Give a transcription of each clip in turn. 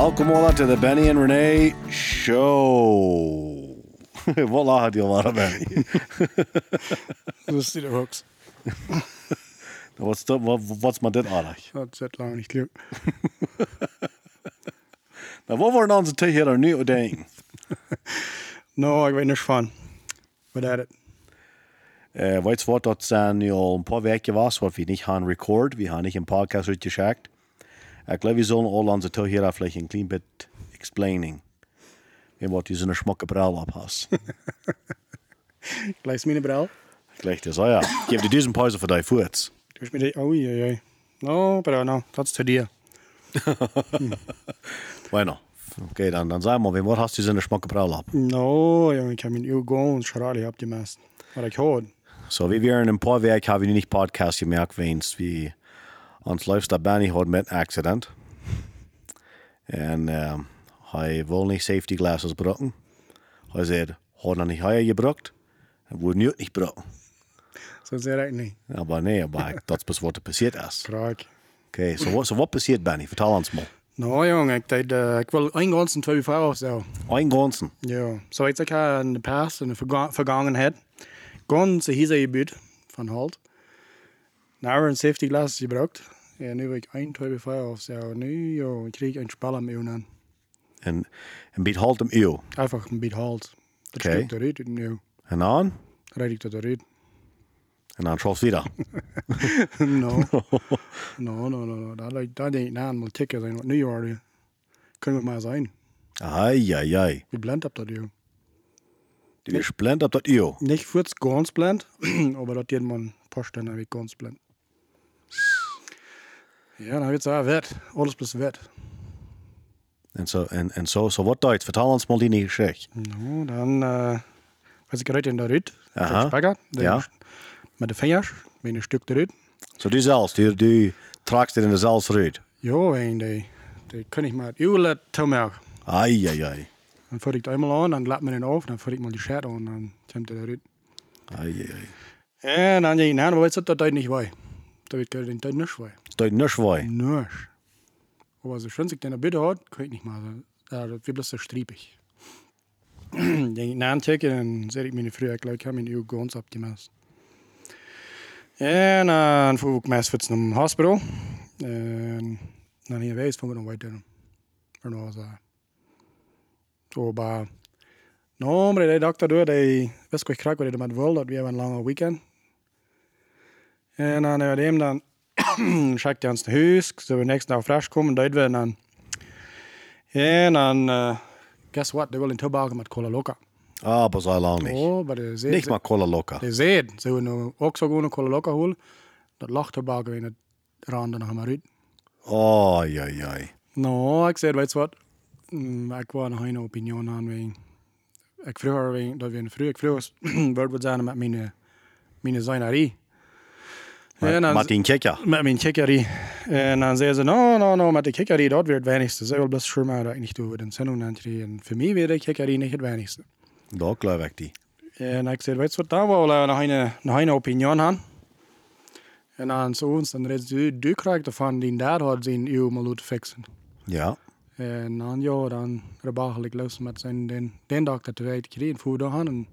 Welkom allemaal to the Benny and Renee Show. Wat lacht je al aan, Benny? Dat is de hooks. What's, dat, wat, wat is maar dit aardig? Dat zit lang niet leuk. Nou, wat worden onze tegen hier nu denken? No, ik weet niks van. Wat is het? Uh, weet je wat, dat zijn nu al een paar weken was, wat we niet gaan record. We hebben niet een podcast uitgeschickt. Ik geloof, we zullen al onze tegen hier vielleicht een klein bit explaining. En wat je zo'n schmucke bril op hast. Gleich mijn bril. Gleich das, oh ja. Ich gebe dir diesen Pause für deine Furz. Du hast mir die, oh je, je. No, pero no, dat is te dir. Bueno. Okay, dann, dann sag mal, wem hast du so eine schmucke Brille ab? No, jongen, ik heb mijn uw gewoon schrali op die. Wat ik hoor. So, wie wir in ein paar Werk haben wir nicht Podcast gemerkt, wenn's wie uns läuft der Benny hat mit einem Accident. Und, ähm, hij will nicht Safety Glasses brücken. Er sagt, hat er nicht heuer gebrückt? Er wurde nicht nicht brücken. Zo zeg ik niet. Aber nee, aber das ist, was passiert ist. Graag. Okay, so, was- so was passiert, Benny? Vertel uns mal. No, jongen, ik, deed, uh, ik wil een ganzen twee vrouwen of zo. Ein Ganzen. Ja, zoals ik had in de past, in de verga vergangenheid, gewoon ze hier gebied van Halt. Nou, een safety glasses gebruikt. Ja, nu ik een, twee, vijf of zo. Nu, ik kreeg een spel aan me aan. En, en biedt halt im Eeuw. Einfach een beetje Halt. Dat Oké. steekt eruit en nu En dan? rijd ik dat eruit. En dan schoft wieder. no. no, no, no, no. Dat denk ik na, moet tikken zijn wat nu worden. Kunnen we maar zijn. Ai, ai, ai. Wie blend op dat, joh. Die ist blend op dat Eeuw. Nicht das ganz blend, aber dat geht man Poststände wie ganz blend. Ja, dan wird es auch wet. Alles plus wet. En zo, en, en zo, zo wat Duits. Vertel ons mal die Geschichte. No, dan, uh, was ik eruit in de ruit. Aha. Spagger. Dan Ja. Met de vingers, met een stuk eruit. Zo du zelfs, du, du tragst dir in de zelfs ruit. Jo, en die, die kan ik maar uw let toemerken. Ai, ai, ai. Dan voer ik het eenmaal aan, dan laat me den af, dan voer ik mal die shirt aan, dan komt het eruit. Ai, ai, ai. En dan denk ik, nou, maar weet je dat dat niet wij. Dat weet ik dat niet wij. Stoit nisch wei. Nösch. Aber so schön sich den bitte hat, kann ich nicht mal. Ja, das wird bloß so striepig. Denk ik na een checken, dan zet ik me früher gleich, ik heb mijn uw ganz abgemast. En dan voer ik mij fiets naar het hospital. En dan hier wees, voer ik dan weiter. En dan was dat. So, maar... No, maar de dokter door, die wist ik krak wat hij met wil, dat we hebben een lange weekend. En dan hebben we hem ans naar huis, so we nächsten Tag frisch kommen, dort werden dann. En dan, uh, guess what, die willen toebaken met cola loca. Ah, aber so lang nicht. Oh, maar de zee, Nicht mal Cola locker. de zee, ze willen nu ook zo gewoon een cola loca holen. Dat lacht toebaken in het rand en dan gaan we uit. Oh, ai, ai, ai. No, weet je wat, mm, ik wou nog een opinie aan wegen. Ik vroeger, wegen, dat we in vroeger, ik vroeger werd wat zijn met mijn, mijn zijnerie. En dan- Martin Kecker. Met mijn kikkerie. En dan zei ze, no, no, no, met de kikkerie, dat weer het weinigste. Ze wil best maar dat ik niet doe de zending aan En voor mij weer de kikkerie niet het weinigste. Da glaub ich die. En ik zei, weet je wat, daar wil ik nog een, nog een opinie aan. En dan zo ons, dan reed du, du krijgt ervan die daar had zijn eeuw mal te fixen. Ja. En dan, ja, dan rebagel ik los met zijn, den, den dag dat wij het kregen, voer daar aan. En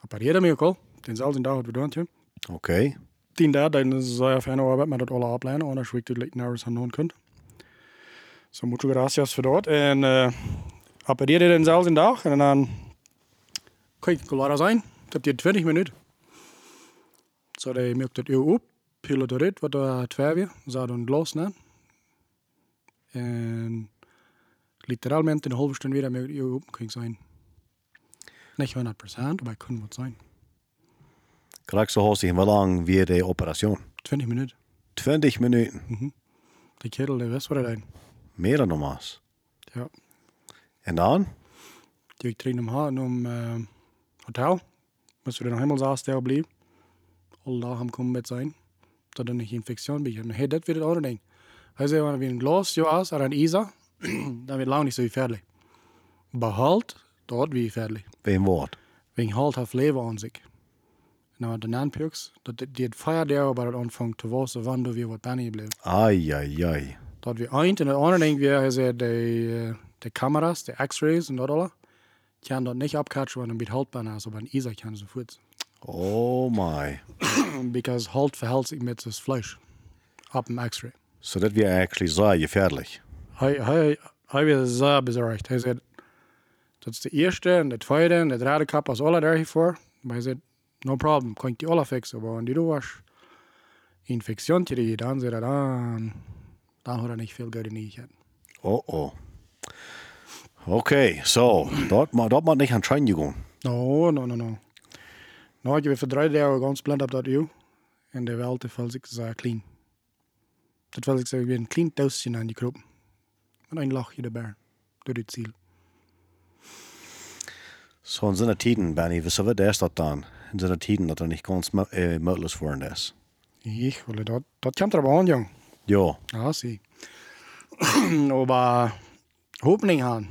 appareerde me ook al. Denzelfde dag had we doen, tje. Okay. Je fijne arbeid met het alle opleiden, anders weet je het nergens aan doen kunt. So, muchas gracias voor dat. En uh, appareerde dezelfde dag en dan ik klaar zijn. Dat heb je 20 minuten. Zo, so, die maakt het uur op, pil het eruit, wat er twee weer, zou dan glas na. En literalmente in een halve stunde weer met het uur op kan zijn. Niet 100%, maar het kan wat zijn. Hast wie lang wie die Operation? 20 minuten. 20 Minuten. Die kerel, die wist wat hij deed. Meer dan normaal. Ja. En dan? Die trainen hem om uh, hotel. Moesten we dan helemaal zaast daar blijven. Alle dagen hem komen met zijn. Dat er niet infectie bij hem. Hey, dat weer het andere ding. Hij zei, wanneer we een glas is, en een isa, dan wordt lang niet zo verder. Behalt, dat weer verder. Wem woord? Wegen halt heeft leven aan zich. Nou, de naanpjux, dat die het feier daar, maar het aanvangt te wassen, wanneer weer wat dan bleef. Ai, ai, ai. Dat we eind. En het andere ding weer, hij zei, de, uh, de camera's, de x-rays en dat alle, kan dat niet opcatchen wanneer het houdbaar is, aber een ISA kan ze voet. Oh my. Because halt verhält sich mit das Fleisch ab dem X-ray. So dat wäre actually sehr gefährlich. Hij, hij, hij was zeer bezorgd. Hij zei, dat is de eerste en de tweede en de derde kap was alle daar hiervoor. Maar hij zei, no problem, kan ik die alle fixen. Maar wanneer du was infectie die dan zei hij, dan, dan had hij niet veel geld in die gehad. Oh oh. Okay, so, dort, ma- dort mag nicht an Schein gehen. No, no, no, no. Had je weer voor drie dagen ganz blind op dat uw. En de wel te veel zich zeer clean. Wil ik zeggen, weer een clean doosje aan die kroep. Met een lachje erbij. Door het ziel. So in seiner Tiden, Benny, was wird der dort dann? In seiner Tiden, dass er nicht ganz mö- äh, möglich worden ist. Ich, weil dat, dat komt er aber an, jong. Ja, Ja, zie. aber Hoffnung haben.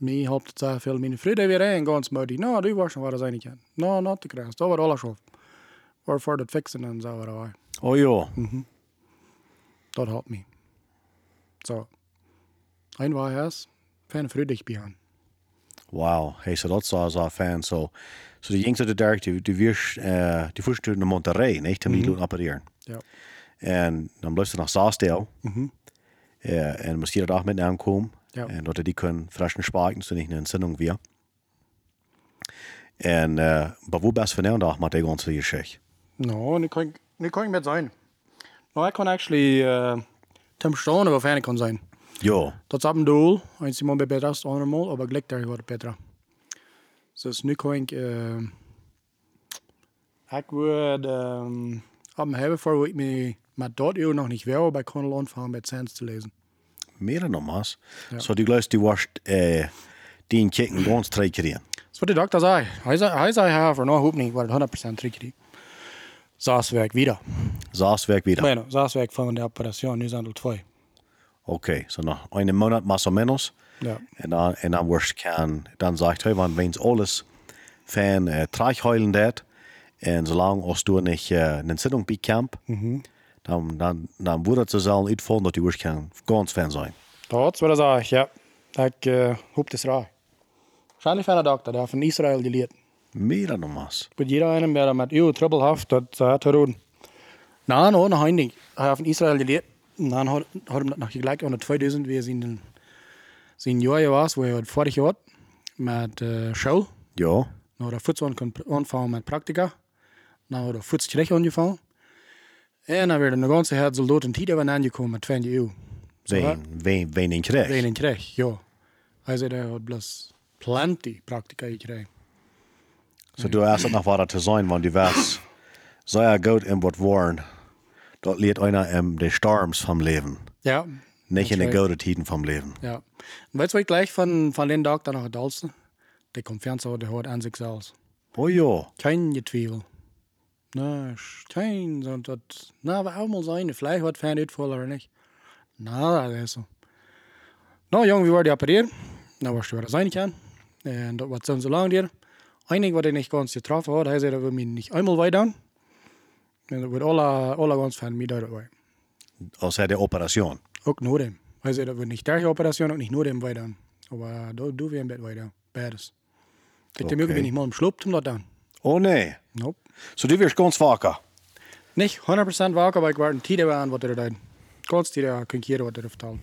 Mir hat sehr viel meine Freunde weer en ganz moedig. Nou, du was schon war das eigentlich. Nou, not te krijgen. Dat was alles af. Waarvoor dat fixen en zo waren wij. oh ja. Dat helpt me. So. Ein war erst, fan freudig behind. Wow, hey, so dat zou zo fan. So, so die jongste de derg, die, die wirst, äh, die fuhrst du naar Monterrey, nicht? Die mm opereren. Ja. En dan blijft ze naar Saasdeel. Mhm. Äh, en moest je dat ook met aankomen. Ja. En dat die kunnen frischen sparken, so nicht eine Entzündung wir. En, äh, aber wo bist du von der mit der ganzen Geschichte? No, nu kan, ik- nu kan ik met zijn. Nou, ik kan actually uh, Tim Stone wel fan kan zijn. Ja, Dat is op een doel. Een Simon bij het andere mal, aber gelijk daar wordt beter. Dus nu kan ik... Uh, ik wil um, op een hebben voor wat ik me met dat uur nog niet wil, bij kon aanvangen met Sands te lezen. meer nog maar. Ja. So die gleich, die warst, äh, die in Kicken ganz drei kriegen. Dat is wat de dokter zei. Hij zei, hij zei haar voor nou hoop niet, wordt het 100% tricky. Zaaswerk wieder. Saaswerk wieder. Bueno, Zaaswerk van de operation, nu zijn er twee. Okay, so noch einen Monat más o menos. Ja. En dan, en dan worst kan, dan sagt hij, want alles van uh, traagheulen dat. En zolang als du nicht uh, een Entzündung bekämpft, dan, dan, dan wordt het zelf uitvallen dat die worst kan ganz fan zijn. Dat is wat hij zei, ja. Ik uh, hoop het raar. Waarschijnlijk van de dokter, die van Israël geleerd. Meer dan. Bij jeder einen, der met uw trouble heeft, dat ze te doen. Nou, nou, nog een ding. Hij heeft van Israël geleerd. En dan had, had hem dat nog gelijk aan de 2000, weer zijn, zijn jaar was, waar hij het vorig jaar met uh, school. Ja, Nou, de voedsel kon aanvangen met praktica. Nou, de voedsel terug aangevangen. En dan werden de ganze hele soldaten tijden van aangekomen met 20 eeuw. Zo, hè? wen, wen, wen in krijg. Weinig kreeg, ja. Hij zei, hij had bloos plenty praktica gekregen. So du hast noch weiter zu sein, wenn du weißt, sehr gut in wat waren. Dort leert einer in de Storms vom Leben. Ja, Nicht in de right. gute Tiden vom Leben. ja. Je wat ik gleich van, van den dokter nog het dalste? De confianza die hoort aan zichzelf. Oh ja. Geen getwijfel. Nee, geen, zo dat, nou, we allemaal zijn, de vlijeg wat fijn uitvallen of niet. Nou, dat is zo. Nou, jong, wie worden opereren? Nou, was je waar zijn kan. En dat was zo lang duur. Einig wat ik niet ganz getroffen had, hij zei dat we me niet eenmaal En dat wordt alle, alle ganz van mij duidelijk wij. Als hij de Operation. Ook nur dem. Zei dat we niet tegen operation ook niet nur dem wij doen. Maar dat doen we een beetje wij doen. Beides. Denk, Oké. ik niet mal im Schlup, um das doen. Oh nee. Nope. So du wirst ganz wacker. Nicht 100% wakker, aber ik war een tiende aan wat er deed. Ganz tiende kan ik hier wat er vertellen.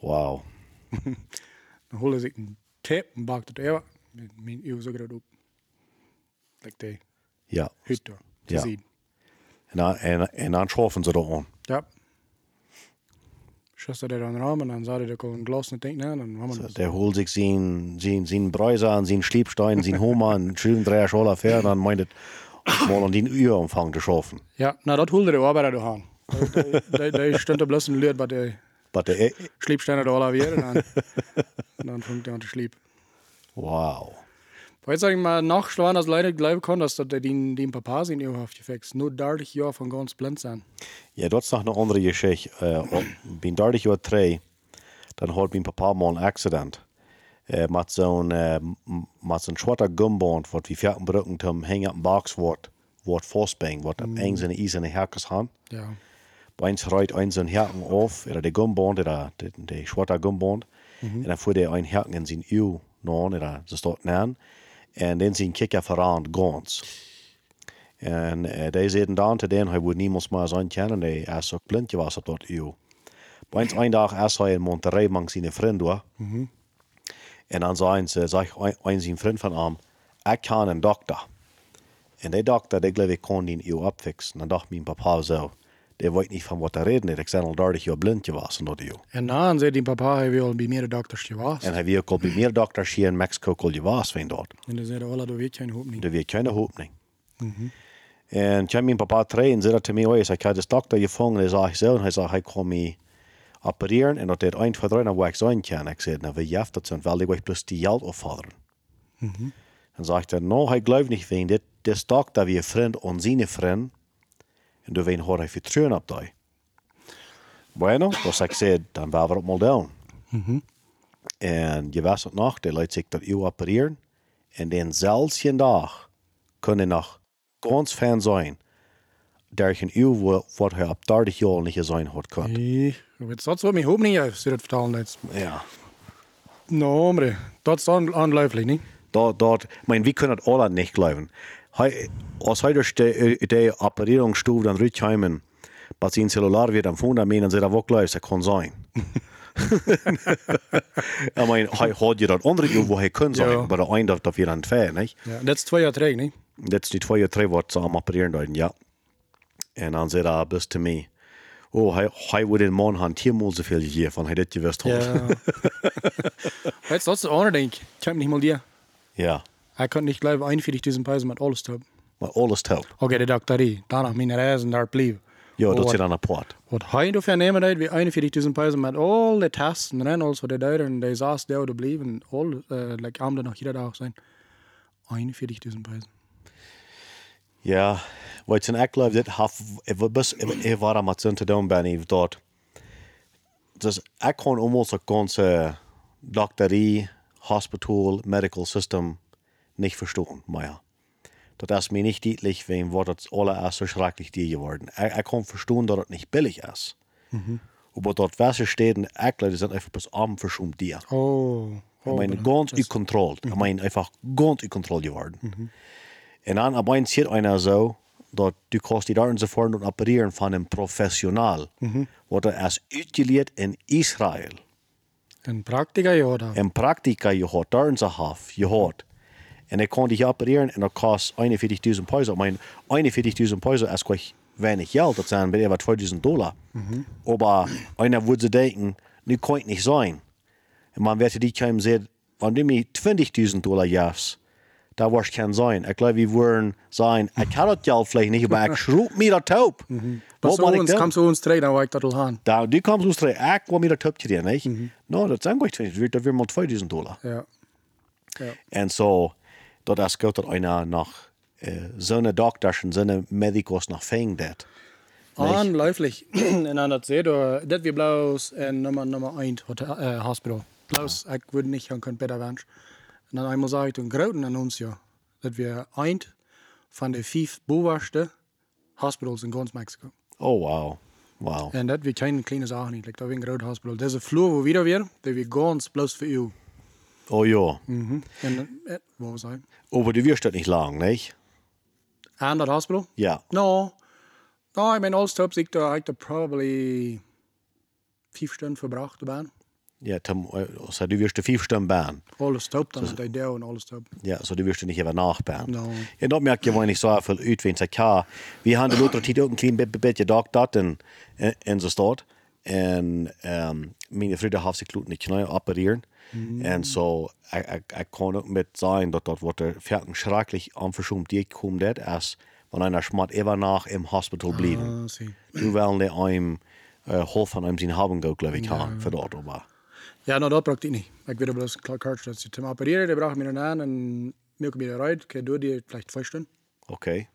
Wow. Dan holen ik een tape en bak het even. Met mijn uw zo groot op. Like de Ja. door. Te Ja. zien. En dan, en, en dan schaffen ze aan. Ja. Schuster er dan raam en dan zou hij er een glas niet denken. En dan hebben we dat. Der holt sich sein, sein, sein Bräuser an, sein Schliebstein, sein Homer, einen schönen Dreier Scholler fair, dann meint es, mal an den Uhrumfang zu schaffen. Ja, nou dat hoelde de arbeider door aan. Die stond er bloß een leer bij de Aber der, Schliepsteine da alle weer. En dan, en dan fängt er an te schliep. wow. Weil sag ich mal, nachschlagen, dass Leute glauben können, dass das die, die Papa sind, auf gefixt. Nur 30 Jahre von ganz blind sind. Ja, dat is nog een andere geschichte. Uh, ben 30 jaar terug, dan had mijn papa mal een accident. Uh, met zo'n uh, met zo'n zwarte gumband, wat we vierten brücken zum hängen een box wordt, wordt vastbeng, wat op een zijn is in de herkens hand. Ja. Bei uns reiht ein sein Haken auf, oder der Gumband, oder der, der schwarze Gumband. Und dann fuhr der ein Haken in sein Eau non, oder so steht nan. Und dann sind Kicker voran ganz. En uh, die zitten dan te den, hij wordt niemand meer zijn kennen. Is ook blind geweest op dat. Bij ons een dag is hij in Monterrey met zijn vriend door. En dan zei ze, zeg een, zijn vriend van hem, ik kan een dokter. En die dokter, die geloof ik kon die eeuw opfixen. Dan dacht mijn papa zo, die weet niet van wat hij reden. Ik zei al 30 jaar blind geweest in dat eeuw. En dan zei die papa, hij wil bij meer dokters geweest. En hij wil ook bij meer dokters hier in Mexico al geweest van dat. En dan zei hij, alle, dat weet je hoop niet. Er wird keine Hoffnung. Und ich habe meinen Papa drehen und sagt zu mir, oh, ich sage, ich habe das Doktor gefangen. Und sage ich so, und er sagt, ich kann mich operieren. Und das ein, zwei, drei, wo ich sein kann. Ich sage, na, wie jäft das sind, weil ich euch bloß die Geld auffordern. Dann sagt er, no, ich glaube nicht, wegen das, das Doktor wie ein Freund und seine Freund. Und du wen hat er Vertrauen auf dich. Bueno, dus ik zei, dan waren we op mal down. En je was het nog, die laat zich dat u opereren. En dan zelfs je dag kunnen nog ganz fan zijn. Der een uw wo- wat hij op 30 jaar niet zijn had kunnen. Nee, jetzt dat zo mijn hoop niet uit, ze dat vertalen jetzt. Ja. No, hombre, dat is on ongelooflijk, niet? Dort, dort, ich meine, wir können das alle nicht glauben. Als heute die, die Operierungsstufe dann rückheimen, was sein Cellular wird am Fundament, dann sieht er wirklich, das kann sein. ich meine, hei hat das andere, wo er können sein, Ja. aber der eine darf dafür dann zwei, nicht? Ja, jaar terug, niet? Das ist die zwei oder drei, was sie am Operieren deuten, ja. Und dann sagt er bis zu mir, oh, hei, hei würde den Mann haben viermal so viel gegeben, von er das gewusst hat. Ja. Weißt du, dat is de andere denk. Ik heb niet mal dir. Ja. Hij kan niet geloven, 41.000 pesos met alles te hebben. Maar alles taub. Oké, de dokterie. Daarna mijn reizen daar blijven. Ja, das wat- ist dann ein Port. Wat hij dafür nemen deed, wie 41.000 pesos met al de tests en alles wat hij deed. En die daar te blijven. Al, uh, like, am nog iedere dag zijn. 41.000 pesos. Ja, wat zijn ik geloof, dit haf, ik bus, ik var aan het te doen ben, ik dat. Dus ik kon almost een ganze dokterie, hospital, medical system nicht verstehen, maar Dat is mir nicht deutlich, wem wordt het allererst so schrecklich die geworden. Ich, ich kann verstehen, dass es nicht billig ist. Aber dort Wäsche steht und Äckler, die sind einfach bis Abend verschummt dir. Oh. Ich meine, ganz unkontrolliert. Ich meine, einfach ganz unkontrolliert geworden. Und dann aber eins hier einer so, dass du kannst die Daten sofort und operieren von einem Professional, wurde erst utiliert in Israel. Een praktica, ja. Da. En Praktika gehad, Daten gehad. En ik kon die opereren en dat kost 41.000 peso. Ik meine, 41.000 peso ist gleich wenig Geld. Das sind etwa 2.000 Dollar. Aber einer würde denken, nu kann nicht sein. Und man wird die keinem sagen, wenn du mir 20.000 Dollar gibst, da wirst du kein sein. Ich glaube, wir würden sagen, ich kann das Geld vielleicht nicht, aber ich schrub mir das taub. Was Was moet ik ons, doen? kam zo ons treden, dan wou ik dat al aan. Da, die kommst aus der ich will mir das taub dir, nicht? No, das sind gleich 20, das wird mal 2.000 Dollar. Ja. Ja. Zo, dat is goed dat einer nach äh, zo'n dokters en zo'n medicus nach fängt dat. Dan dat zei door, dat weer bloos en nummer, nummer 1 hotel, uh, hospital. Bloos, ik wil niet gaan kunnen beter wensen. En dan eenmaal zag ik een grote annonce, dat we een van de vijf bovenste hospitals in ganz Mexico. Oh, wow. Wow. En dat weer geen kleine zaak niet, like, dat weer een groot hospital. Deze vloer wo wieder weer, dat weer ganz bloos voor u. Oh ja. Mhm. Wat was hij? Aber du wirst das nicht lang, nicht? Aan dat hospital? Ja. No. No, ben alles top. Ik heb er probably vijf stunden verbracht te baan. Ja, tam, also du wirst vier Stunden bahn. Alles top, dan is hij daar en alles top. Ja, so du wirst nicht even nachbauen. No. Ja, dat merk je wel niet zo veel uit, wenn ik ja, we hadden de later tijd ook een klein beetje, beetje dag dat in, in, in zo staat. En um, mijn vrienden heeft zich niet kunnen opereren. En ik, ik, ik kon ook met zijn dat dat wordt er verken schrecklich aanverschoemd die komt dat, als wanneer einer schmat even nach im Hospital. Ah, zie. Du willen die einem uh, half van hem zien hebben, glaube ich, ja. voor dat, aber. Ja, dat bracht ik niet. Ik weet wel eens klar kaart dat ze te opereren, die bracht me dan aan en milk me eruit. Ik doe die vielleicht twee stunden. Okay,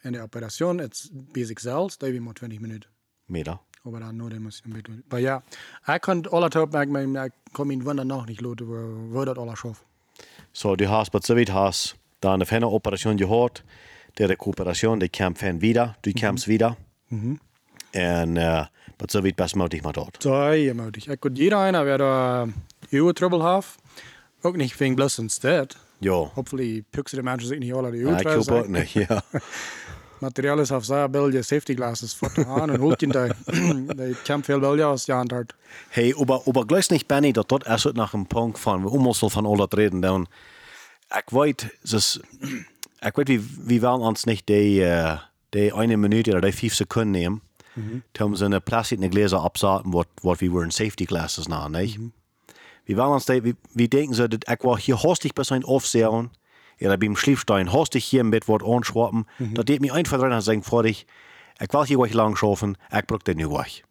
En de operation, het is basic zelfs, dat is maar 20 minuten. meer. Aber dann nur, der muss ein bisschen. Aber ja, ich kann alle top, ich meine, ich kann mich wundern noch nicht, Leute, wo, wo das alles schafft. Så du har på så vidt has, dann auf eine Operation gehört, die Rekuperation, die kämpfen wieder, du kämpfst wieder. En, uh, maar zo weet best mogelijk maar dat. Zo, je moet ik. Ik jeder einer, wer da uw trouble have, ook nicht wegen bloß instead. Ja, Hopefully pikken de mensen zich niet alle die ja ik hoop ook niet, ja. Materiaal is af zijn bilje safety glasses voor te gaan en holt je daar. Die kan als je aan het hart. Hey, aber, aber gleich nicht, Benny, dass dort erst nach einem Punkt von, wir muss von all das reden, dann, ich weiß, das, ich weiß, wie, wie wollen uns nicht die, äh, die eine Minute oder die fünf Sekunden nehmen, mhm. um so eine Plastik Gläser absaten, was, was wir in Safety Glasses nach, nicht? Mhm. Wie wollen uns die, wie, wie denken sie, dass ich war hier hostig bei seinem Aufsehen, oder beim Schliefstein, hostig hier im Bett, wird anschwappen, mhm. da geht mir einfach drin und sagen, vor dich, ich will hier euch lang schaffen, ich brauche den nicht euch.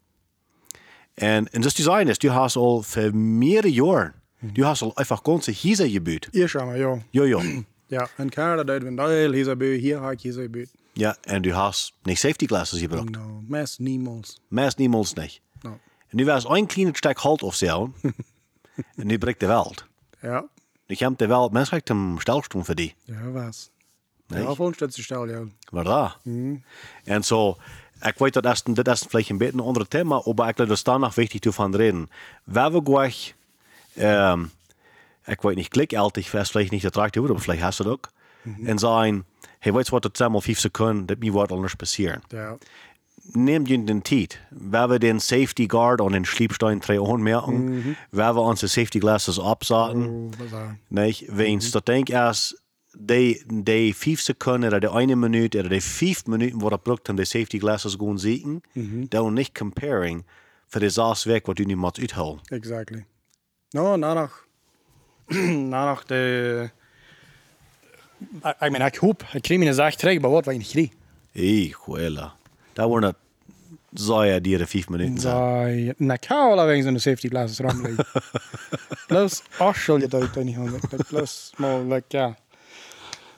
En, en dus die zijn is, du hast al voor meerdere jaren, du hast al einfach ganze Häuser gebaut. Ihr schau mal, ja. Ja, ja. Ja, in Kanada deed we een deel, hier hier haak je zijn buurt. Ja, en du hast nicht Safety Glasses gebraucht. No, mes niemals. Meist niemals nicht. No. En nu was ein kleines Stück Halt aufsehen, en nu bricht de Welt. Ja, Nu komt de Welt, mensen krijgt een stelstrom voor die. ja, was. Nee. Ja, volgens dat ze stel, ja. Maar da. En zo, ik weet dat is, dat is vielleicht een beetje een ander Thema, aber ik glaube, dat is danach wichtig van reden. Wer we gleich, ähm, ik weet niet, klickaltig, vielleicht nicht attraktiv, aber vielleicht hast du das auch. En sagen, hey, weißt du was, das mal fünf Sekunden, das mir wird anders passieren. Ja, Neem je den Tijd, waar we den Safety Guard aan den Schliepstein drei aanmerken, waar we onze Safety Glasses absaten, oh, was er. Nicht? Wenn's da denk erst, die, die fünf Sekunden oder die eine Minute oder die fünf Minuten, wo er braucht, um die Safety Glasses gehen sehen, da nicht comparing für die Saas weg, was du nicht mehr uitholen. Exactly. No, danach, danach de... Ik ik meen, ik hoop, ik kreeg mijn zaak terug, maar wat wat ik niet kreeg. Ey, Huela. Da waren das, so ja, die fünf Minuten. So, na kan alla wegen sådana safety glasses. Plus arsel jag ut den i handen. Plus små, like, ja.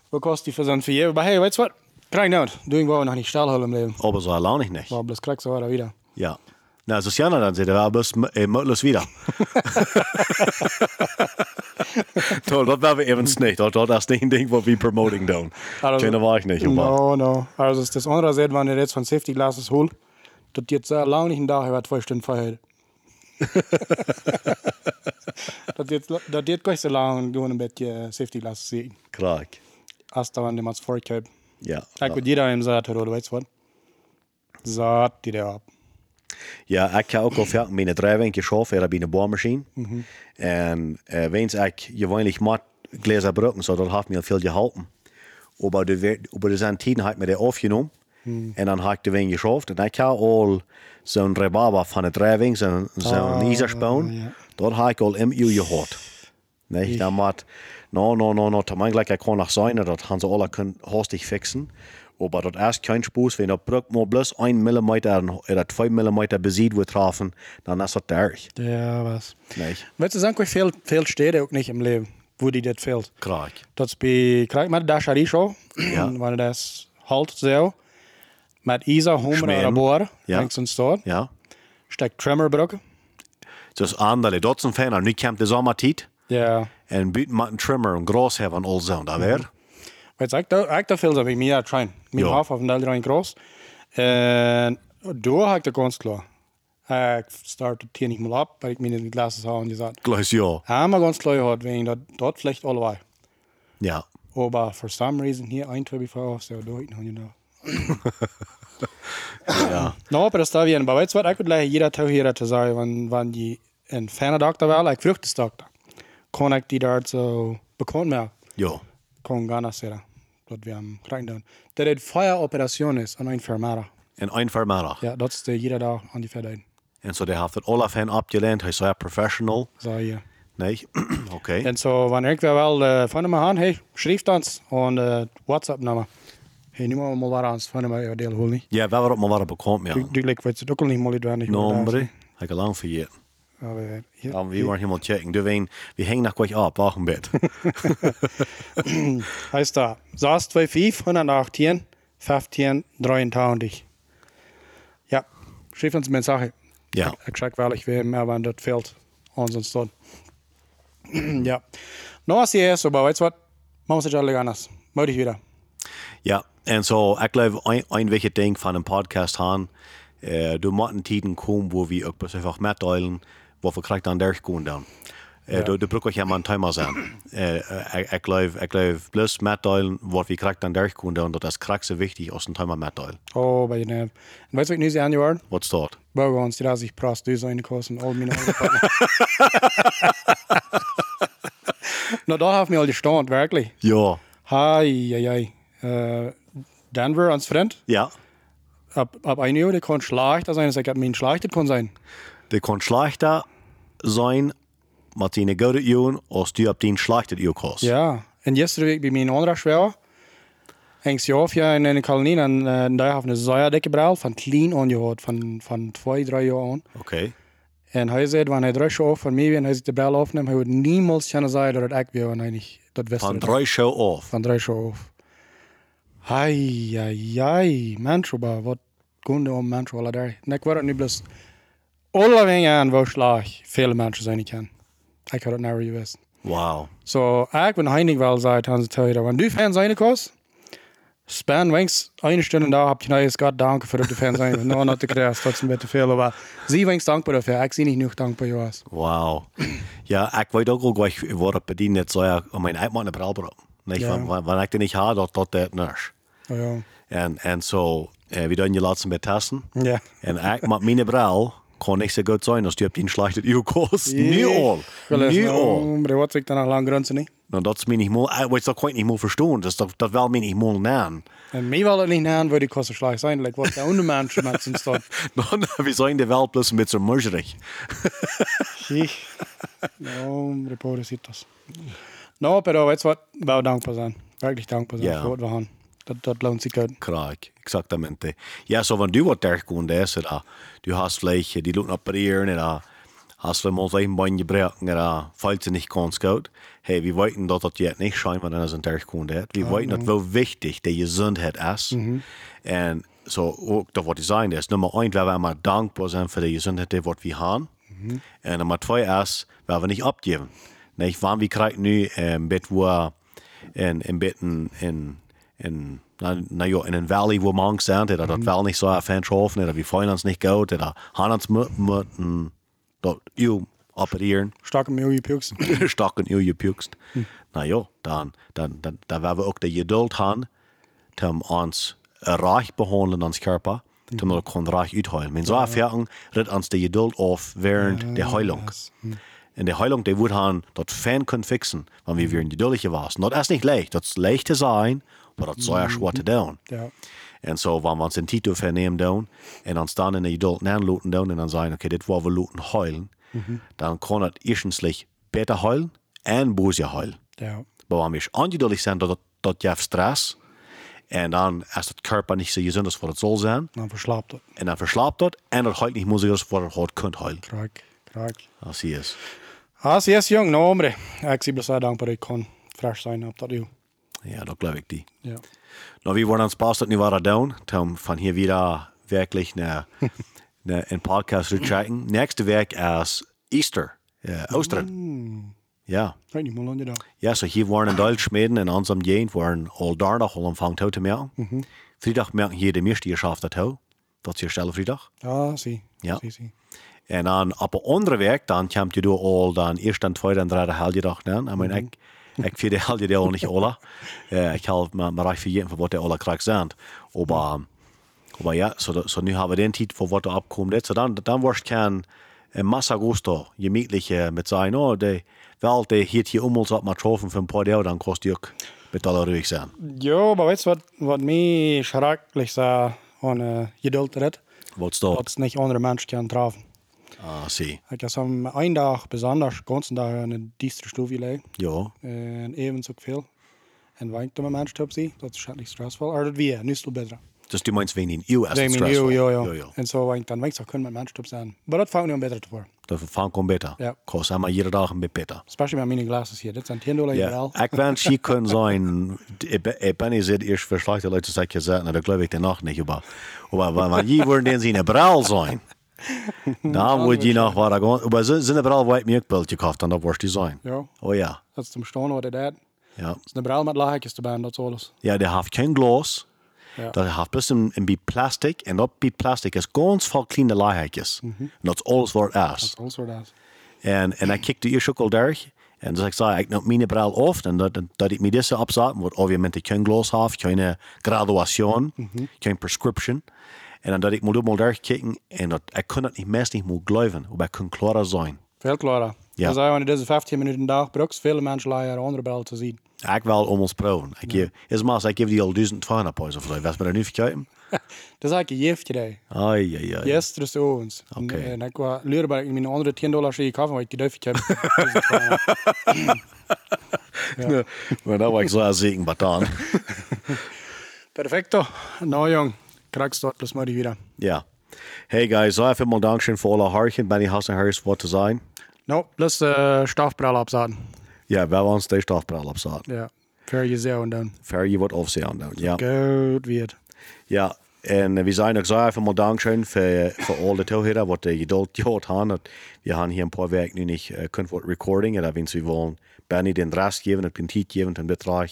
Vad kostar det för sånt för er? Bara hej, vet du vad? Kräng nu. Du är bara när ni ställer håller med. Aber so allein nicht. Blös kräck så här wieder. Ja. Na, so Jana dann, det var äh, möglich wieder. Toll, das war wir eben nicht. Das das ist nicht ein Ding, was wir promoting tun. Also- Keine war ich nicht. No, no. Also das andere sieht, wenn ihr jetzt von safety glasses holt, das jetzt sehr lange nicht ein Tag, über zwei Stunden vorher. das jetzt, das jetzt gar nicht so lange, du ein bisschen safety glasses sehen. Krak. Als da, wenn du mal vorkauft. Ja. Ik wat jeder zegt, oder weet je wat? Zat die daar op. Ja, ik heb ook al vaak mijn drijfing geschaffen, er bij een boormachine. En äh, wens ik gewöhnlich mat Gläser brücken, so, das hat mir viel gehalten. Aber über die Tiden hat mir der aufgenommen. Und dann hat ich den geschafft. Und ich habe all so ein Rhabarber von der Drijving, so ein, so ein Iserspaun. ja. Dort habe ich all im Öl gehabt. Nee, dan mat, no, no, no, no, tamang gleich, ich kann nach sein, das haben sie alle können hastig fixen. Aber das erst kein Spaß, wenn der Brück mal bloß ein Millimeter oder zwei Millimeter besieht wird trafen, dann ist das durch. Ja, was. Nee, Weet je, zijn ook veel, veel steden ook niet im Leben, wo die dat fehlt. bij, kijk maar, daar is zo. Ja. Wanneer dat is halt zo. Met Isa, en Boer. Ja. Langs een stad. Ja. Stekt Trimmerbroeken. Dus andere, dat zijn fan, nu komt de zomertijd. Ja. En buiten met een trimmer en gras hebben en al zo, dat daar veel zo bij mij trein. Mijn Ja. half of een deel erin groot. En door heb ik de kans klaar. Ik start het hier niet meer op, maar ik mijn glasses had en gezegd. Gleich ja. Einmal ganz klar gehört, wegen dat, dort vielleicht allebei. Ja. Aber for some reason hier ein Tor bevor so da hinten haben genau. Ja. No, aber das da wie ein jetzt wird ich gleich jeder Tag hier zu sagen, wann wann die ein ferner Doktor war, ich frucht das Doktor. Kann ich die dort so bekommen mehr. Ja. Kann gar nicht sagen. Dort wir am Krankenhaus. Der hat Feueroperation ist an ein Vermehrer. En een vermiddag. Ja, dat is de jeder da an die Verdein. En zo, die heeft het alle van abgelehnt. Hij is zeer professional. So hier. Nee. Oké. Und so, wenn ich wel äh, von mir an, hey, schrift uns und äh, WhatsApp-Nummer. Hey, nimm mal mal was von mir, ja, deel holen nicht. Ja, we hebben het maar wat bekomen, ja. Du, du gleich weet het ook al niet meer doen. No, hombre. Heb ik al lang vergeten. Aber hier, Ja, wir waren helemaal checken. Du wen, wir hängen nach gleich ab, auch im Bett. heißt da, SAS 25, 118, 15, 23. Ja, schrift uns mir Sache. Ja. Ich sag wel, ich will mehr, wenn das fehlt. Ansonsten dort. ja. Noch was hier ist, aber weißt du was? Machen wir es alle anders. Möchte ich wieder. Ja, en zo, ik geloof een, een wichtig ding van een podcast aan, Uh, du måtte tiden kom hvor vi ook best einfach meddelen hvorfor krijgt dan der gewoon dan. Uh, Ja. du, du brukar ikke man timer. Uh, ik, ik geloof, ik geloof plus meddelen wat vi krijgt dan der gewoon dan, dat is krijgt zo wichtig als een timer meddelen. Oh, bei den. Und weißt du, was ich nicht anjahren? Wat staat? Bei uns, die da sich Prost, die seine Kosten, all meine Autopartner. Na, da haben wir all gestanden, wirklich. Ja. Hi, hi, hi. Äh, Denver, ans Freund, Ja. ab, ab ein Jahr, der kann schlechter sein, ich habe mein schlechter kann sein. Det kan zijn met dine goede uren als du op din slechte uur kost. Ja, und gestern Week bei meinem anderen Schwer, hängst du auf ja in einer Kolonie, und äh, da haben eine sehr dicke Brille, von klein angehört, von, von zwei, drei Jahren an. Oké. Und er sagt, wenn er drei Schuhe von mir und er sich die Brille aufnimmt, er wird niemals können sagen, dass er ich wäre, wenn er nicht das wüsste. Van drei show auf. Van drei Schuhe auf. Hei, hei, hei, Mensch, aber was Gunde um Mensch, alle der. Und ich werde nicht an, wo schlag viele Menschen sein kann. Ich habe das nicht gewusst. Wow. So, ich bin heinig, weil sagt, haben sie teuer. Wenn du Fan sein kannst, span wenigstens eine Stunde da, habt ihr neues Gott danke für das du Fan sein. No, not the Kreis, trotzdem bitte viel, aber sie wenigstens dankbar dafür. Ich sehe nicht genug dankbar, Joas. Wow. Ja, weet ook al gleich, wat ik bedien net zo ja, om mijn eigen een bril brengen. Niet, Ja. van, van ik die niet had, dat dat het niet. Oh, ja. En, en zo, eh, we doen je laatste met testen. Ja. En ik met mijn bril kan niet zo goed zijn als du op die slechte uur kost. Nu al. Nu al. Maar dat wat ik dan nog lang grunzen niet. Nou, dat is mij niet mooi. Ik weet dat ik niet mooi verstaan. Dus dat, dat wil mij niet mooi naam. En mij wil het niet aan, waar die kosten schlag zijn. Like, wat de andere mensen met zijn stad. Dan, we zijn de wel plus een beetje murgerig. Zie. No, reporter ziet dat. No, pero weet je wat? Wel dankbaar zijn. Wirklich wat we gaan. Dat, uit. Krak, exactamente. Ja, so wenn du wat der kommt ist, oder du hast vielleicht die Leute operieren, oder hast du mal ein Bein gebrochen, falls du nicht ganz gut. Hey, wir wollten, dass das jetzt nicht scheint, wenn er ein kommt hat. Wir wollten, dass wie wichtig die Gesundheit ist. Und so, auch das, was ich sagen ist, Nummer eins, wir immer dankbar sind für die Gesundheit, die wir haben. Und Nummer zwei ist, weil wir nicht abgeben. Nicht, wann wir kriegen nu ein Bett, wo in, in Bett in, in, in, na, na ja, in een valley, wo man sind, oder das will nicht so ein Fan schaffen, oder wir freuen uns nicht gut, oder haben uns müssen, dort, you, operieren. Stark im Milju Pukes. stark in je pukst. Nou ja, dan, dan, dan, dan werden we ook de geduld hebben om ons reich behandelen ons körper, om dat kon reich uitheilen. Men så erfaring rit ons de geduld auf während der Heilung. In der Heilung, die wird han dat Fan können fixen, wenn wir wieder geduldige waren. Das ist nicht leicht, das ist leicht zu sein, aber das ja schwer zu tun. Ja. En wanneer we ons een titel vernemen doen, en ons dan in de geduld aanloten doen, en dan zeggen, oké, dit wil we laten huilen, dan kan het eerstens beter huilen en boos huilen. Ja. Maar wanneer we ongeduldig zijn, dat, dat je stress, en dan is het körper niet zo gezond als wat het zal zijn, Dan verslaapt het. en dan verslaapt dat, en dat huilt niet moeilijk als wat het hard kunt huilen. Krak. Krak. Als hij is. Ah, yes, jong. No, hombre. Ik zie zo dankbaar ik kon fresh zijn op dat u. Ja, dat geloof ik die. Ja. Wir wollen uns Spaß dat nu waren doen, um von hier wieder wirklich eine, eine, einen Podcast zu checken. Nächste Werk ist Easter, äh, Ostern. Ja. Ik weet niet, hoe lang je dat? Ja, so hier waren in Deutsch schmieden in unserem Gegend waren all Donnerdag al anfangen te merken. Vrijdag merken hier de meeste geschafft dat hou. Dat is hier stelle vrijdag. Ja, zie. Ja. Zie, zie. En dan op een andere werk, dan komt je door al dan eerst en tweede en derde helje dag aan. I mean, ik, ik vind de helje deel niet alle. Uh, ik help me maar vergeten, voor wat de alle krijgt zijn. Maar, maar ja, so, da- so nu hebben we den tijd voor wat er opkomt. So dan, dan wordt kan een massa gusto, gemütlich met zijn, oh, de, wel, de hiet hier om ons op maar troffen voor een paar jaar, dan kost je ook met alle ruhig zijn. Ja, weet je wat, wat mij schrikkelijk zei aan uh, geduld redt? Wat staat? Dat is niet andere mensen kan treffen. Ah. Ik heb am een dag besonders, ganzen in de dieste stoel gelegen. Ja, En even zo veel. En wanneer ik dan met mensen op zie, dat is schrikkelijk stressvol. Maar dat weer, nu is het beter. dus du meinst, wenn in EU ist mijn stressvol. ja, ja, ja, ja. ja. En zo wanneer ik dan wanneer ik kunnen met mensen op zijn. Maar dat vangt nu beter te worden. Dat vangt gewoon beter. Ja. Kost einmal jede Dag ein bisschen beter. Especially met mijn glasses hier. Dit zijn 10 dollar Ja, ik wens je kunnen zijn. Ik ben- Ik niet zit eerst voor slechte Leute je zeggen, nou, dat geloof ik danach nicht. Aber, aber wenn je worden den sie eine Brille sein, dann moet je nog wat gaan. Aber so sind eine Brille, wo ich mir Bild gekauft, dann da wirst du sein. Ja, Oh ja, dat is te bestaan wat het is. Het ja. is een bril met laagjes te baan, dat is alles. Ja, der hat kein Glas. Ja. Dat heeft dus een, een bit plastic. En dat bit plastic is ganz veel kleine laagjes. En dat is alles wat het is. All sort of. En, en hij kijkt eerst ook al daar. En dus ik zei, ik neem mijn bril af. En dat, dat ik me deze opzet. Want obviamente geen glas heb, geen graduation, geen prescription. En dan dat ik moet ook mal daar kijken. En dat, ik kon het niet meest niet meer geloven. Hoe ik kon klarer zijn. Veel klarer. Ja. Dus als je deze 15 minuten dag brukt, veel mensen laten bel te zien. Ik wil om ons proeven. Ik geef, is maar, ik geef die al 1200 pois of zo. Was me er nu verkijken? Dat is eigenlijk een jeftje daar. Ai, ai, ai. Yes, dus ovens. Oké. En ik was leren bij mijn andere 10 dollar zie ik af, want ik durf ik heb. Maar dat was ik zo zeker wat dan. Perfecto. Nou jong, krijg dat plus maar die wieder. Ja. Hey guys, so even mal Dankeschön für alle Harchen. Benny Hassen Harris, wat te zijn. Nou, plus uh, stafbril opzetten. Ja, wij ons de stafbril op zaten. Ja. Ver je zo en dan. Ver je wat afzien dan. Ja. Goed weer. Ja. En uh, we zijn ook zo even mal Dankeschön für, für alle Zuhörer, wat de geduld gehad haben. Dat Wir haben hier ein paar Werk nu nicht uh, kunnen voor recording. En dat wens we wollen Benny den Rest geven, het Prinzip geven, den Betrag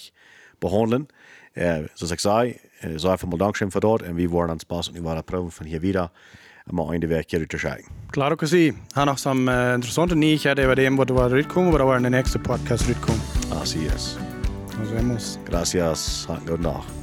behandeln. Uh, zoals ik zei, uh, so even mal Dankeschön für dort. En we worden aan Spaß und wir waren proben von hier wieder. Maar einde Werk hier te zeggen. Klaro que sí. Har nog som uh, interessante nyheter över det, vad det var utkommer, vad det var den nästa podcast utkom. Así es. Nos vemos. Gracias. Guten Tag.